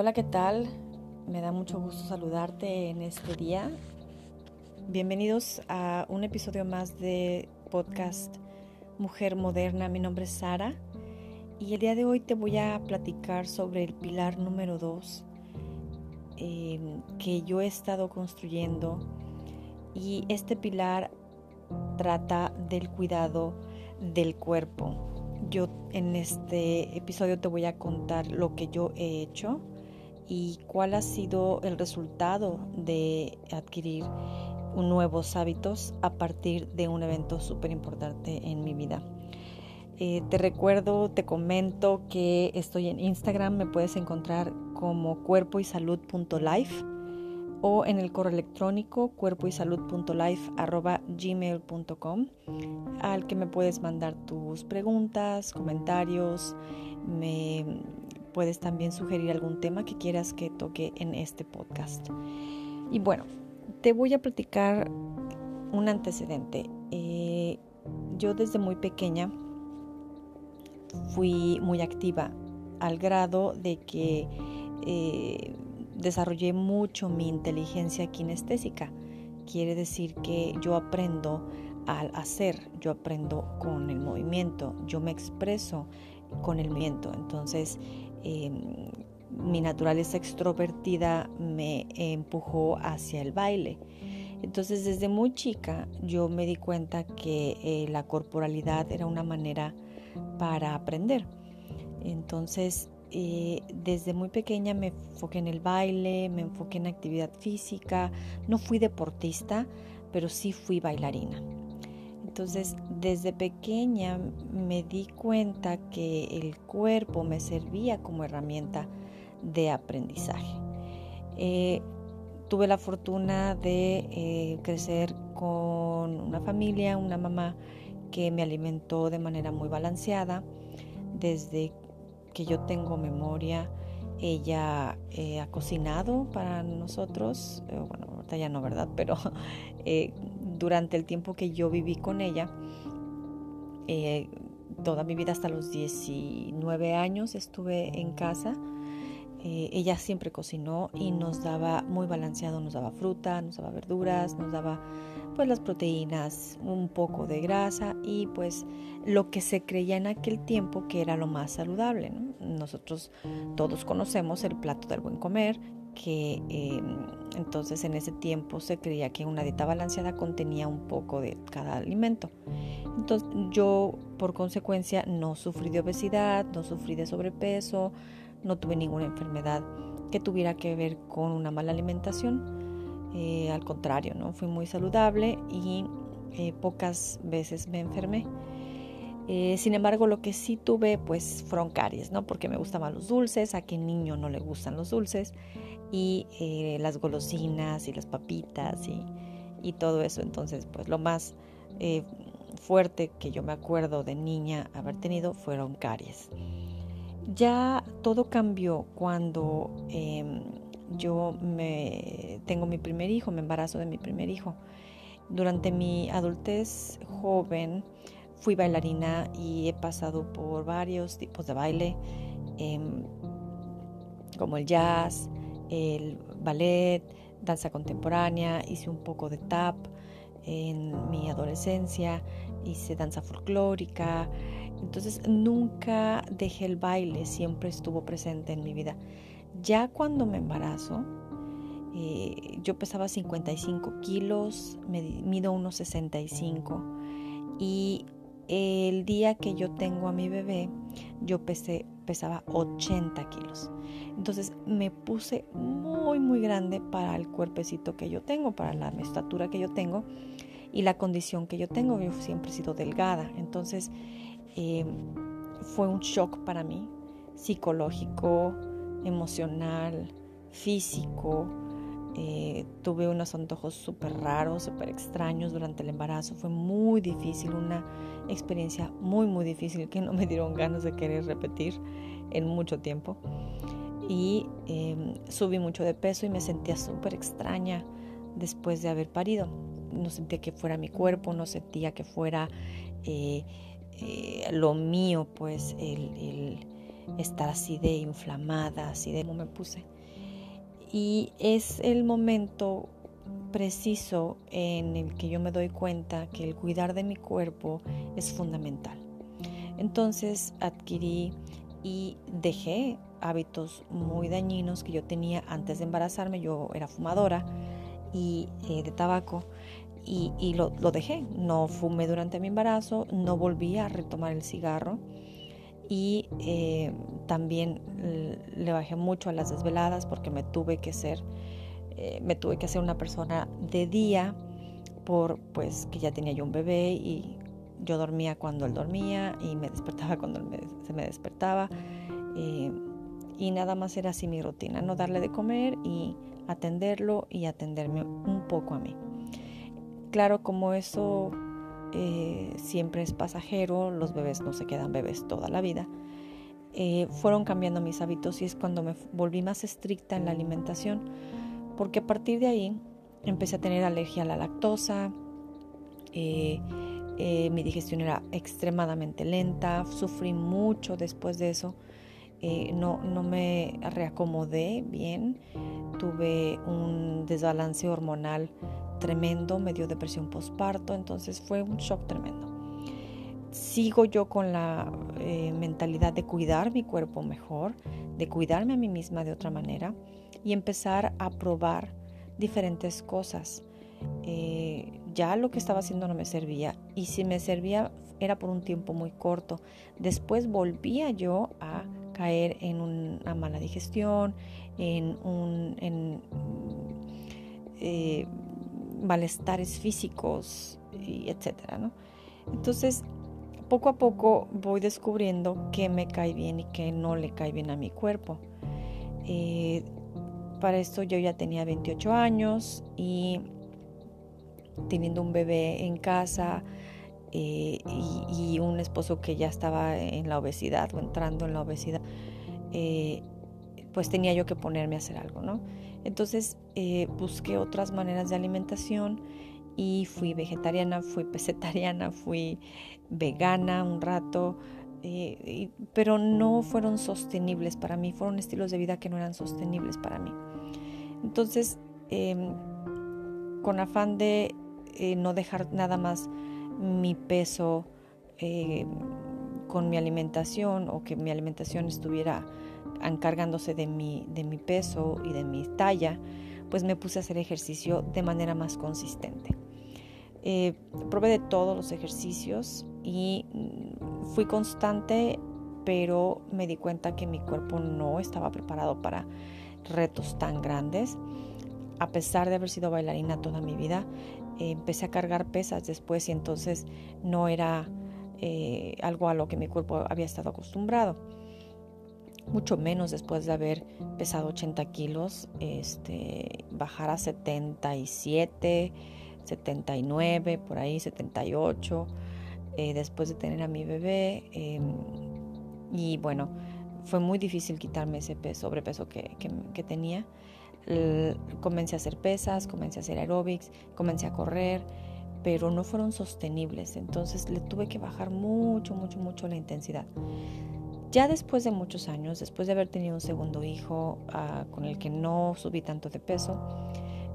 Hola, ¿qué tal? Me da mucho gusto saludarte en este día. Bienvenidos a un episodio más de podcast Mujer Moderna. Mi nombre es Sara y el día de hoy te voy a platicar sobre el pilar número 2 em, que yo he estado construyendo y este pilar trata del cuidado del cuerpo. Yo en este episodio te voy a contar lo que yo he hecho y cuál ha sido el resultado de adquirir nuevos hábitos a partir de un evento súper importante en mi vida. Eh, te recuerdo, te comento que estoy en Instagram, me puedes encontrar como cuerpo y salud.life o en el correo electrónico cuerpo y gmail.com al que me puedes mandar tus preguntas, comentarios, me puedes también sugerir algún tema que quieras que toque en este podcast. Y bueno, te voy a platicar un antecedente. Eh, yo desde muy pequeña fui muy activa al grado de que eh, desarrollé mucho mi inteligencia kinestésica. Quiere decir que yo aprendo al hacer, yo aprendo con el movimiento, yo me expreso con el movimiento. Entonces, Em, mi naturaleza extrovertida me empujó hacia el baile. Entonces desde muy chica yo me di cuenta que eh, la corporalidad era una manera para aprender. Entonces eh, desde muy pequeña me enfoqué en el baile, me enfoqué en actividad física. No fui deportista, pero sí fui bailarina. Entonces, desde pequeña me di cuenta que el cuerpo me servía como herramienta de aprendizaje. Eh, tuve la fortuna de eh, crecer con una familia, una mamá que me alimentó de manera muy balanceada. Desde que yo tengo memoria, ella eh, ha cocinado para nosotros, bueno, ahorita ya no, ¿verdad? Pero durante el tiempo que yo viví con ella, eh, toda mi vida hasta los 19 años estuve en casa. Eh, ella siempre cocinó y nos daba muy balanceado, nos daba fruta, nos daba verduras, nos daba pues las proteínas, un poco de grasa y pues lo que se creía en aquel tiempo que era lo más saludable. Nosotros todos conocemos el plato del buen comer, que em, entonces en ese tiempo se creía que una dieta balanceada contenía un poco de cada alimento. Entonces yo por consecuencia no sufrí de obesidad, no sufrí de sobrepeso, no tuve ninguna enfermedad que tuviera que ver con una mala alimentación. Eh, al contrario, ¿no? fui muy saludable y eh, pocas veces me enfermé. Eh, sin embargo, lo que sí tuve, pues, fueron caries, ¿no? Porque me gustaban los dulces, a qué niño no le gustan los dulces y eh, las golosinas y las papitas y, todo eso. Entonces, pues lo más eh, fuerte que yo me acuerdo de niña haber tenido fueron caries. Ya todo cambió cuando em, yo me tengo mi primer hijo, me embarazo de mi primer hijo. Durante mi adultez joven fui bailarina y he pasado por varios tipos de baile, em, como el jazz, el ballet, danza contemporánea, hice un poco de tap en mi adolescencia, hice danza folclórica, entonces nunca dejé el baile, siempre estuvo presente en mi vida. Ya cuando me embarazo, eh, yo pesaba 55 kilos, me mido unos 65 y el día que yo tengo a mi bebé, yo pesé, pesaba 80 kilos. Entonces me puse muy, muy grande para el cuerpecito que yo tengo, para la estatura que yo tengo y la condición que yo tengo. Yo siempre he sido delgada. Entonces eh, fue un shock para mí, psicológico, emocional, físico. Eh, tuve unos antojos súper raros, súper extraños durante el embarazo. Fue muy difícil, una experiencia muy, muy difícil que no me dieron ganas de querer repetir en mucho tiempo y em, subí mucho de peso y me sentía súper extraña después de haber parido. No sentía que fuera mi cuerpo, no sentía que fuera eh, eh, lo mío, pues el, estar así de inflamada, así de cómo me puse. Y es el momento preciso en el que yo me doy cuenta que el cuidar de mi cuerpo es fundamental. Entonces adquirí y dejé hábitos muy dañinos que yo tenía antes de embarazarme. Yo era fumadora y eh, de tabaco y, lo, dejé. No fumé durante mi embarazo, no volví a retomar el cigarro y eh, también le bajé mucho a las desveladas porque me tuve que ser, eh, me tuve que hacer una persona de día por pues que ya tenía yo un bebé y yo dormía cuando él dormía y me despertaba cuando él se me despertaba eh, y nada más era así mi rutina, no darle de comer y atenderlo y atenderme un poco a mí. Claro, como eso eh, siempre es pasajero, los bebés no se quedan bebés toda la vida. Eh, fueron cambiando mis hábitos y es cuando me volví más estricta en la alimentación, porque a partir de ahí empecé a tener alergia a la lactosa, eh, mi digestión era extremadamente lenta, sufrí mucho después de eso, no, no me reacomodé bien, tuve un desbalance hormonal tremendo, me dio depresión postparto, entonces fue un shock tremendo. Sigo yo con la eh, mentalidad de cuidar mi cuerpo mejor, de cuidarme a mí misma de otra manera y empezar a probar diferentes cosas. Eh, ya lo que estaba haciendo no me servía y si me servía era por un tiempo muy corto. Después volvía yo a caer en una mala digestión, en un... Eh, malestares físicos, y etcétera, ¿no? Entonces, poco a poco voy descubriendo qué me cae bien y qué no le cae bien a mi cuerpo. Eh, para esto yo ya tenía 28 años y teniendo un bebé en casa eh, y, un esposo que ya estaba en la obesidad o entrando en la obesidad, eh, pues tenía yo que ponerme a hacer algo, ¿no? Entonces eh, busqué otras maneras de alimentación y fui vegetariana, fui pesetariana, fui vegana un rato, eh, pero no fueron sostenibles para mí, fueron estilos de vida que no eran sostenibles para mí. Entonces, em, con afán de eh, no dejar nada más mi peso con mi alimentación o que mi alimentación estuviera encargándose de mi, de mi peso y de mi talla, pues me puse a hacer ejercicio de manera más consistente. Eh, probé de todos los ejercicios y mm, fui constante, pero me di cuenta que mi cuerpo no estaba preparado para retos tan grandes. A pesar de haber sido bailarina toda mi vida, empecé a cargar pesas después y entonces no era eh, algo a lo que mi cuerpo había estado acostumbrado mucho menos después de haber pesado 80 kilos, este, bajar a 77, 79, por ahí 78, eh, después de tener a mi bebé. Em, y bueno, fue muy difícil quitarme ese peso, sobrepeso que, que, tenía. comencé a hacer pesas, comencé a hacer aeróbics, comencé a correr, pero no fueron sostenibles. Entonces le tuve que bajar mucho, mucho, mucho la intensidad. Ya después de muchos años, después de haber tenido un segundo hijo ah, con el que no subí tanto de peso,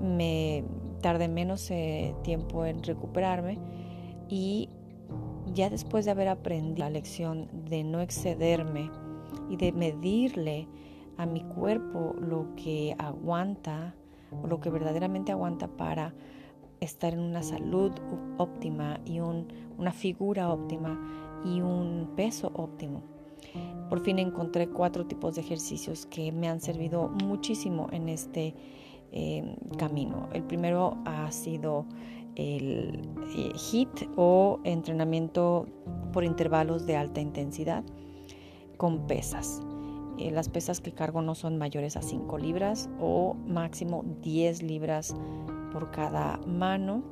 me tardé menos eh, tiempo en recuperarme y ya después de haber aprendido la lección de no excederme y de medirle a mi cuerpo lo que aguanta lo que verdaderamente aguanta para estar en una salud óptima y una figura óptima y un peso óptimo. Por fin encontré cuatro tipos de ejercicios que me han servido muchísimo en este em, camino. El primero ha sido el HIT o entrenamiento por intervalos de alta intensidad con pesas. Eh, las pesas que cargo no son mayores a 5 libras o máximo 10 libras por cada mano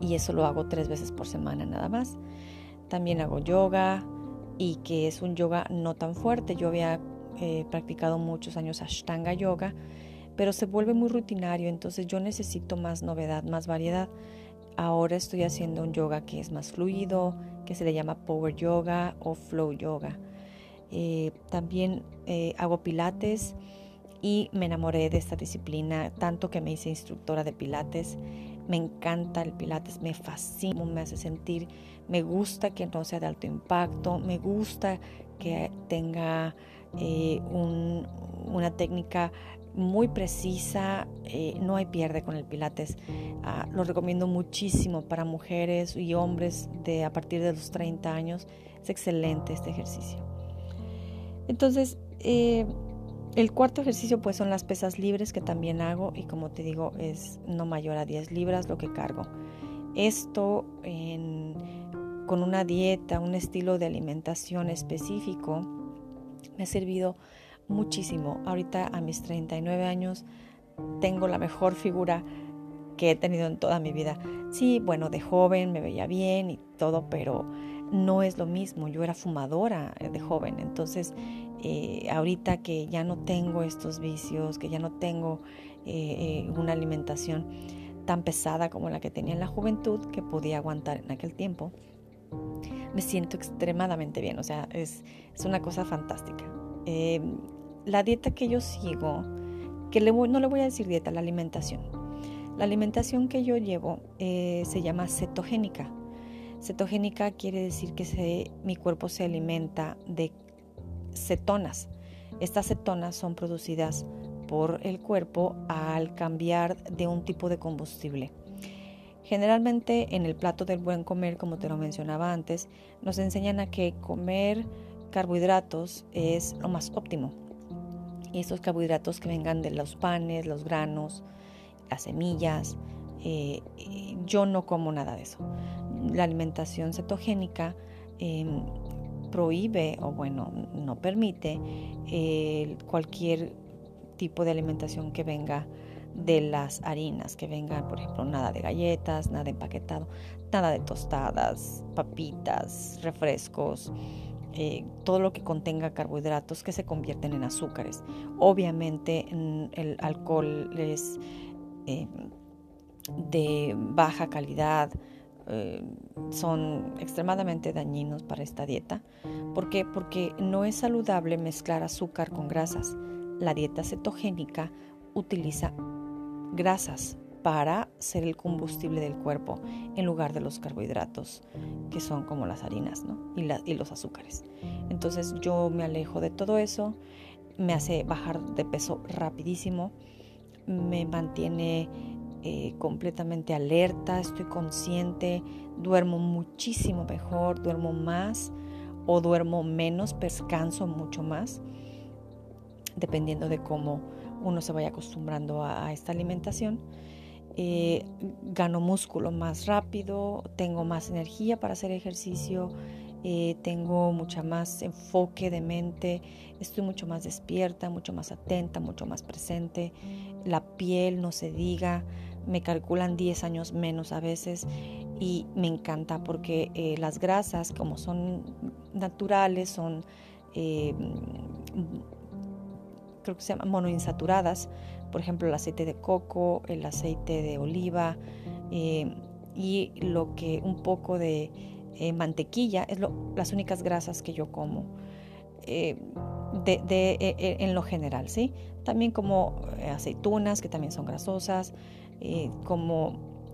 y eso lo hago tres veces por semana nada más. También hago yoga, y que es un yoga no tan fuerte. Yo había eh, practicado muchos años Ashtanga Yoga, pero se vuelve muy rutinario, entonces yo necesito más novedad, más variedad. Ahora estoy haciendo un yoga que es más fluido, que se le llama Power Yoga o Flow Yoga. Eh, también eh, hago pilates y me enamoré de esta disciplina, tanto que me hice instructora de pilates. Me encanta el pilates, me fascina, me hace sentir, me gusta que no sea de alto impacto, me gusta que tenga eh, una técnica muy precisa, eh, no hay pierde con el pilates. Ah, lo recomiendo muchísimo para mujeres y hombres de a partir de los 30 años. Es excelente este ejercicio. Entonces, eh, el cuarto ejercicio pues son las pesas libres que también hago y como te digo es no mayor a 10 libras lo que cargo. Esto con una dieta, un estilo de alimentación específico me ha servido muchísimo. Ahorita a mis 39 años tengo la mejor figura que he tenido en toda mi vida. Sí, bueno, de joven me veía bien y todo, pero no es lo mismo. Yo era fumadora de joven, entonces eh, ahorita que ya no tengo estos vicios, que ya no tengo eh, eh, una alimentación tan pesada como la que tenía en la juventud, que podía aguantar en aquel tiempo, me siento extremadamente bien. O sea, es, es una cosa fantástica. la dieta que yo sigo, que no le voy a decir dieta, la alimentación. La alimentación que yo llevo se llama cetogénica. Cetogénica quiere decir que mi cuerpo se alimenta de cetonas. Estas cetonas son producidas por el cuerpo al cambiar de un tipo de combustible. Generalmente en el plato del buen comer, como te lo mencionaba antes, nos enseñan a que comer carbohidratos es lo más óptimo. Y estos carbohidratos que vengan de los panes, los granos, las semillas, eh, yo no como nada de eso. La alimentación cetogénica em, prohíbe o bueno, no permite cualquier tipo de alimentación que venga de las harinas, que venga, por ejemplo, nada de galletas, nada empaquetado, nada de tostadas, papitas, refrescos, eh, todo lo que contenga carbohidratos que se convierten en azúcares. Obviamente el alcohol es eh, de baja calidad, eh, son extremadamente dañinos para esta dieta. ¿Por qué? Porque no es saludable mezclar azúcar con grasas. La dieta cetogénica utiliza grasas para ser el combustible del cuerpo en lugar de los carbohidratos, que son como las harinas y, y los azúcares. Entonces yo me alejo de todo eso, me hace bajar de peso rapidísimo, me mantiene eh, completamente alerta, estoy consciente, duermo muchísimo mejor, duermo más o duermo menos, descanso mucho más, dependiendo de cómo uno se vaya acostumbrando a, esta alimentación. Eh, gano músculo más rápido, tengo más energía para hacer ejercicio, eh, tengo mucha más enfoque de mente, estoy mucho más despierta, mucho más atenta, mucho más presente, la piel no se diga, me calculan 10 años menos a veces y me encanta porque eh, las grasas como son naturales, son creo que se llaman monoinsaturadas, por ejemplo el aceite de coco, el aceite de oliva eh, y lo que un poco de mantequilla es las únicas grasas que yo como. De, en lo general, ¿sí? También como aceitunas, que también son grasosas, eh, como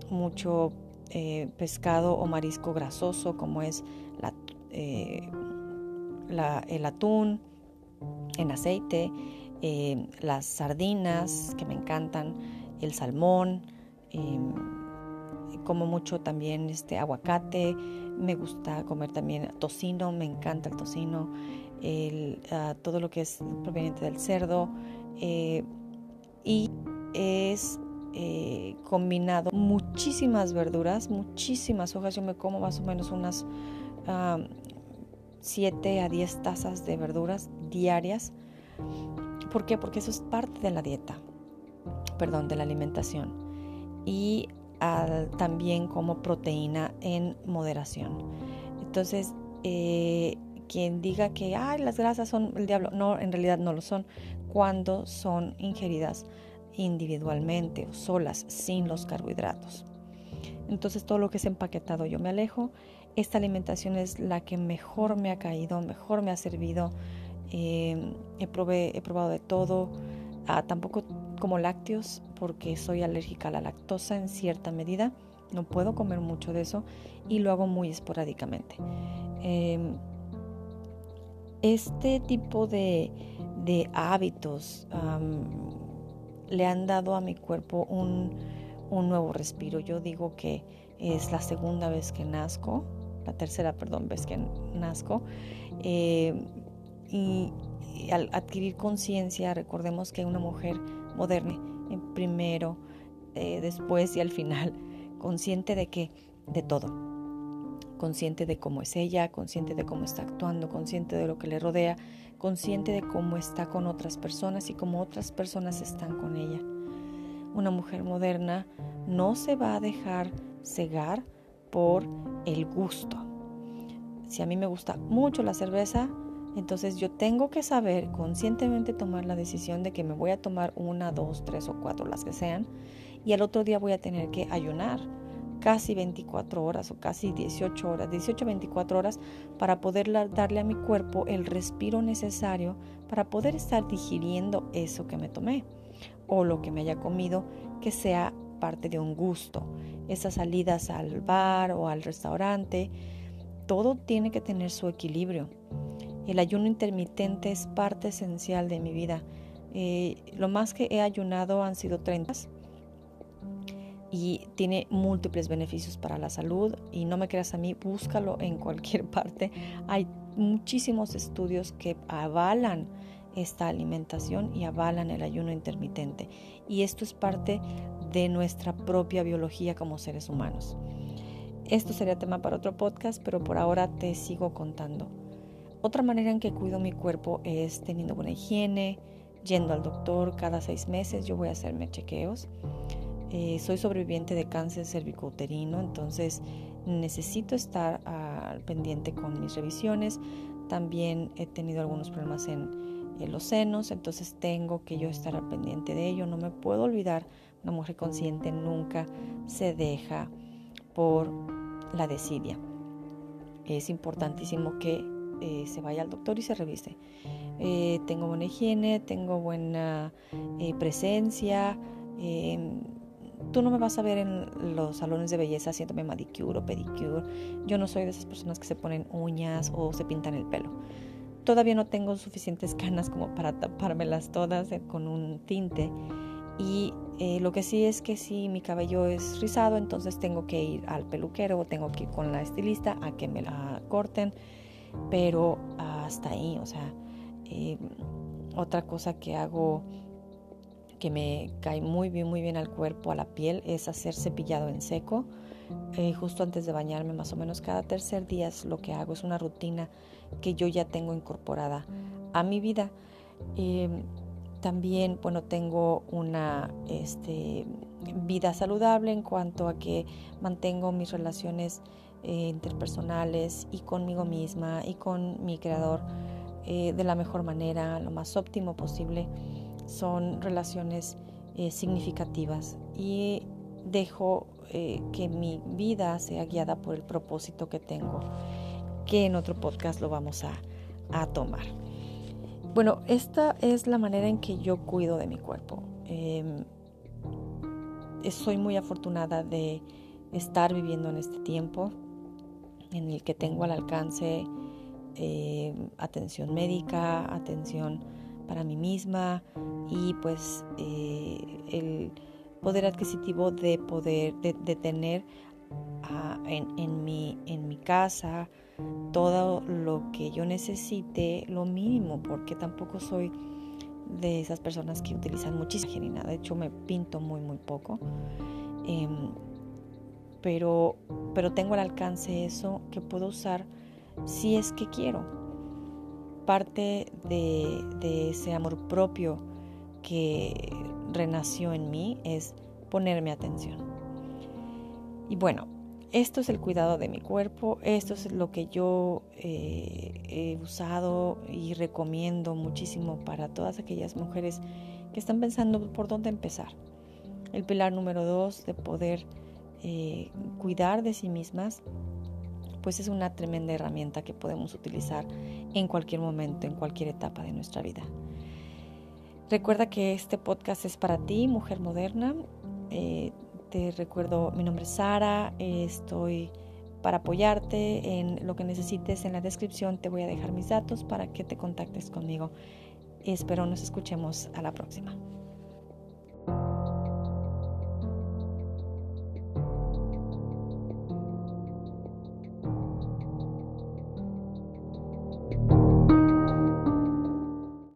mucho eh, pescado o marisco grasoso como es eh, el atún en aceite, las sardinas que me encantan, el salmón, como mucho también este aguacate, me gusta comer también tocino, me encanta el tocino, ah, todo lo que es proveniente del cerdo y es eh, combinado muchísimas verduras, muchísimas hojas. Yo me como más o menos unas 7 a 10 tazas de verduras diarias. ¿Por qué? Porque eso es parte de la dieta, perdón, de la alimentación. Y también como proteína en moderación. Entonces, eh, quien diga que Ay, las grasas son el diablo, no, en realidad no lo son cuando son ingeridas individualmente o solas sin los carbohidratos. Entonces todo lo que es empaquetado yo me alejo. Esta alimentación es la que mejor me ha caído, mejor me ha servido. He, he probado de todo, ah, tampoco como lácteos porque soy alérgica a la lactosa en cierta medida, no puedo comer mucho de eso y lo hago muy esporádicamente. Em, este tipo de, hábitos le han dado a mi cuerpo un, nuevo respiro. Yo digo que es la segunda vez que nazco, la tercera, perdón, vez que nazco. Em, y, al adquirir conciencia, recordemos que una mujer moderna, primero, eh, después y al final, consciente de que, de todo, consciente de cómo es ella, consciente de cómo está actuando, consciente de lo que le rodea, consciente de cómo está con otras personas y cómo otras personas están con ella. Una mujer moderna no se va a dejar cegar por el gusto. Si a mí me gusta mucho la cerveza, entonces yo tengo que saber conscientemente tomar la decisión de que me voy a tomar una, dos, tres o cuatro, las que sean, y al otro día voy a tener que ayunar casi 24 horas o casi 18 horas, 18 24 horas para poder darle a mi cuerpo el respiro necesario para poder estar digiriendo eso que me tomé o lo que me haya comido que sea parte de un gusto. Esas salidas al bar o al restaurante, todo tiene que tener su equilibrio. El ayuno intermitente es parte esencial de mi vida. Eh, lo más que he ayunado han sido 30 y tiene múltiples beneficios para la salud y no me creas a mí, búscalo en cualquier parte. Hay muchísimos estudios que avalan esta alimentación y avalan el ayuno intermitente y esto es parte de nuestra propia biología como seres humanos. Esto sería tema para otro podcast, pero por ahora te sigo contando. Otra manera en que cuido mi cuerpo es teniendo buena higiene, yendo al doctor cada seis meses, yo voy a hacerme chequeos. Eh, soy sobreviviente de cáncer cervicouterino, entonces necesito estar al pendiente con mis revisiones. También he tenido algunos problemas en, los senos, entonces tengo que yo estar al pendiente de ello. No me puedo olvidar, una mujer consciente nunca se deja por la desidia. Es importantísimo que eh, se vaya al doctor y se revise. Eh, tengo buena higiene, tengo buena presencia em, Tú no me vas a ver en los salones de belleza haciéndome manicure o pedicure. Yo no soy de esas personas que se ponen uñas o se pintan el pelo. Todavía no tengo suficientes canas como para tapármelas todas eh, con un tinte. Y eh, lo que sí es que si mi cabello es rizado, entonces tengo que ir al peluquero o tengo que ir con la estilista a que me la corten. Pero hasta ahí, o sea, eh, otra cosa que hago que me cae muy bien, muy bien al cuerpo, a la piel, es hacer cepillado en seco. Eh, justo antes de bañarme, más o menos cada tercer día es lo que hago. Es una rutina que yo ya tengo incorporada a mi vida. Eh, también, bueno, tengo una este, vida saludable en cuanto a que mantengo mis relaciones eh, interpersonales y conmigo misma y con mi creador de la mejor manera, lo más óptimo posible son relaciones eh, significativas y dejo eh, que mi vida sea guiada por el propósito que tengo, que en otro podcast lo vamos a, tomar. Bueno, esta es la manera en que yo cuido de mi cuerpo. Em, soy muy afortunada de estar viviendo en este tiempo en el que tengo al alcance em, atención médica, atención para mí misma y pues eh, el poder adquisitivo de poder, de, tener ah, en, mi, en mi casa todo lo que yo necesite, lo mínimo, porque tampoco soy de esas personas que utilizan muchísima ni. De hecho, me pinto muy, muy poco. Em, pero, pero tengo al alcance eso que puedo usar si es que quiero parte de, ese amor propio que renació en mí es ponerme atención. Y bueno, esto es el cuidado de mi cuerpo, esto es lo que yo eh, he usado y recomiendo muchísimo para todas aquellas mujeres que están pensando por dónde empezar. El pilar número dos de poder eh, cuidar de sí mismas pues es una tremenda herramienta que podemos utilizar en cualquier momento, en cualquier etapa de nuestra vida. Recuerda que este podcast es para ti, mujer moderna. Eh, te recuerdo, mi nombre es Sara, estoy para apoyarte en lo que necesites. En la descripción te voy a dejar mis datos para que te contactes conmigo. Espero nos escuchemos a la próxima.